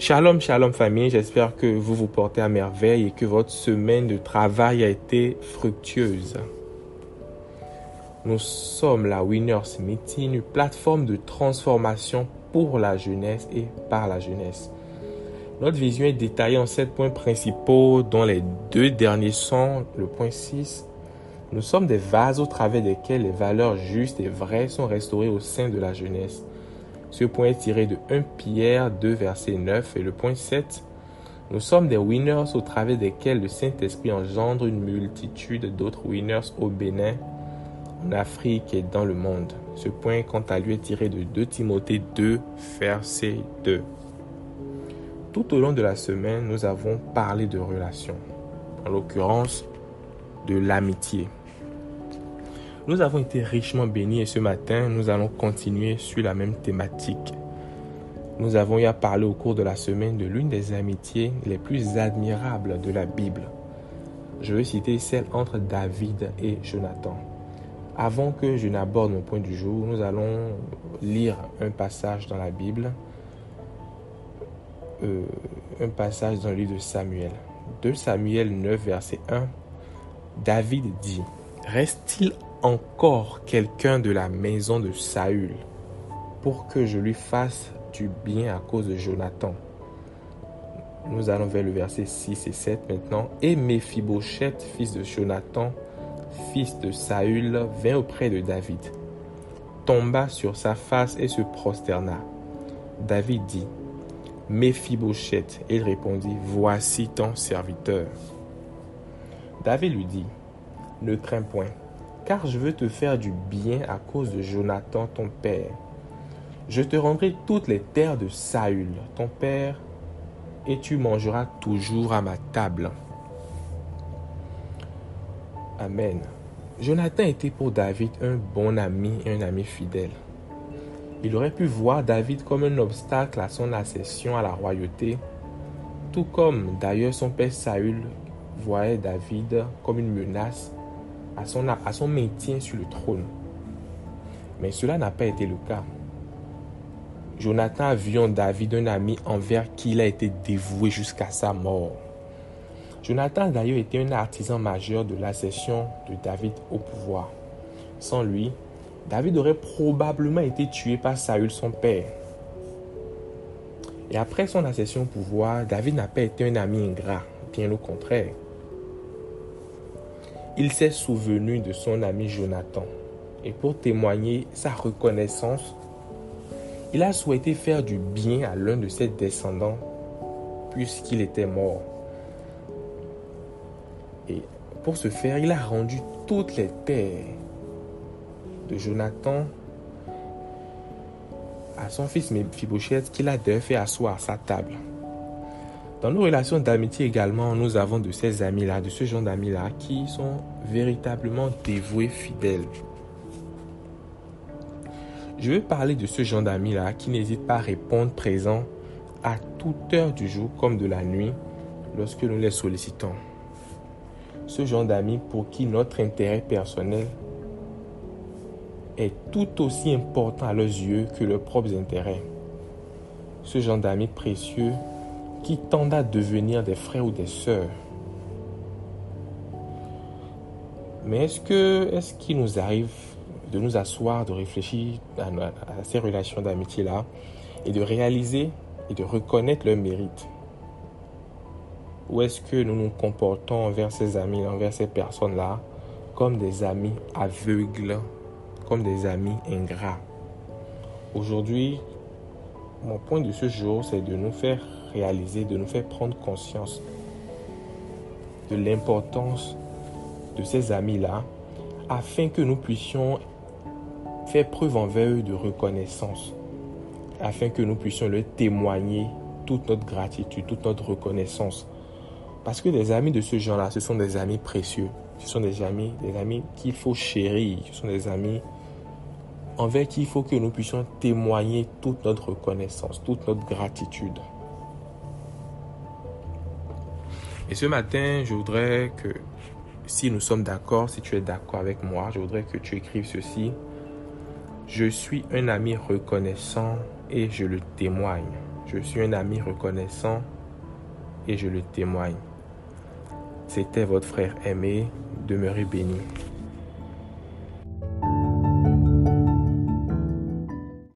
Shalom, shalom famille, j'espère que vous vous portez à merveille et que votre semaine de travail a été fructueuse. Nous sommes la Winners Meeting, une plateforme de transformation pour la jeunesse et par la jeunesse. Notre vision est détaillée en sept points principaux, dont les deux derniers sont le point 6. Nous sommes des vases au travers desquels les valeurs justes et vraies sont restaurées au sein de la jeunesse. Ce point est tiré de 1 Pierre 2, verset 9 et le point 7. Nous sommes des winners au travers desquels le Saint-Esprit engendre une multitude d'autres winners au Bénin, en Afrique et dans le monde. Ce point, quant à lui, est tiré de 2 Timothée 2, verset 2. Tout au long de la semaine, nous avons parlé de relations, en l'occurrence de l'amitié. Nous avons été richement bénis et ce matin, nous allons continuer sur la même thématique. Nous avons eu à parler au cours de la semaine de l'une des amitiés les plus admirables de la Bible. Je veux citer celle entre David et Jonathan. Avant que je n'aborde mon point du jour, nous allons lire un passage dans la Bible, euh, un passage dans le livre de Samuel. De Samuel 9, verset 1, David dit, Reste-t-il encore quelqu'un de la maison de Saül pour que je lui fasse du bien à cause de Jonathan. Nous allons vers le verset 6 et 7 maintenant. Et Méphibosheth, fils de Jonathan, fils de Saül, vint auprès de David, tomba sur sa face et se prosterna. David dit, Méphibosheth, et il répondit, Voici ton serviteur. David lui dit, Ne crains point, car je veux te faire du bien à cause de Jonathan ton père. Je te rendrai toutes les terres de Saül, ton père, et tu mangeras toujours à ma table. Amen. Jonathan était pour David un bon ami un ami fidèle. Il aurait pu voir David comme un obstacle à son accession à la royauté, tout comme d'ailleurs son père Saül voyait David comme une menace à son, maintien sur le trône. Mais cela n'a pas été le cas. Jonathan a vu en David un ami envers qui il a été dévoué jusqu'à sa mort. Jonathan d'ailleurs été un artisan majeur de l'accession de David au pouvoir. Sans lui, David aurait probablement été tué par Saül son père. Et après son accession au pouvoir, David n'a pas été un ami ingrat, bien au contraire il s'est souvenu de son ami Jonathan et pour témoigner sa reconnaissance, il a souhaité faire du bien à l'un de ses descendants puisqu'il était mort. Et pour ce faire, il a rendu toutes les terres de Jonathan à son fils Mephibosheth qu'il a d'ailleurs fait asseoir à sa table. Dans nos relations d'amitié également, nous avons de ces amis-là, de ce genre d'amis-là, qui sont véritablement dévoués, fidèles. Je veux parler de ce genre d'amis-là qui n'hésitent pas à répondre présent à toute heure du jour comme de la nuit lorsque nous les sollicitons. Ce genre d'amis pour qui notre intérêt personnel est tout aussi important à leurs yeux que leurs propres intérêts. Ce genre d'amis précieux qui tendent à devenir des frères ou des sœurs. Mais est-ce que est-ce qu'il nous arrive de nous asseoir, de réfléchir à, ces relations d'amitié-là et de réaliser et de reconnaître leur mérite? Ou est-ce que nous nous comportons envers ces amis, envers ces personnes-là, comme des amis aveugles, comme des amis ingrats? Aujourd'hui, mon point de ce jour, c'est de nous faire réaliser, de nous faire prendre conscience de l'importance de ces amis-là, afin que nous puissions faire preuve envers eux de reconnaissance, afin que nous puissions leur témoigner toute notre gratitude, toute notre reconnaissance. Parce que des amis de ce genre-là, ce sont des amis précieux. Ce sont des amis, des amis qu'il faut chérir. Ce sont des amis envers qui il faut que nous puissions témoigner toute notre reconnaissance, toute notre gratitude. Et ce matin, je voudrais que, si nous sommes d'accord, si tu es d'accord avec moi, je voudrais que tu écrives ceci. Je suis un ami reconnaissant et je le témoigne. Je suis un ami reconnaissant et je le témoigne. C'était votre frère aimé. Demeurez béni.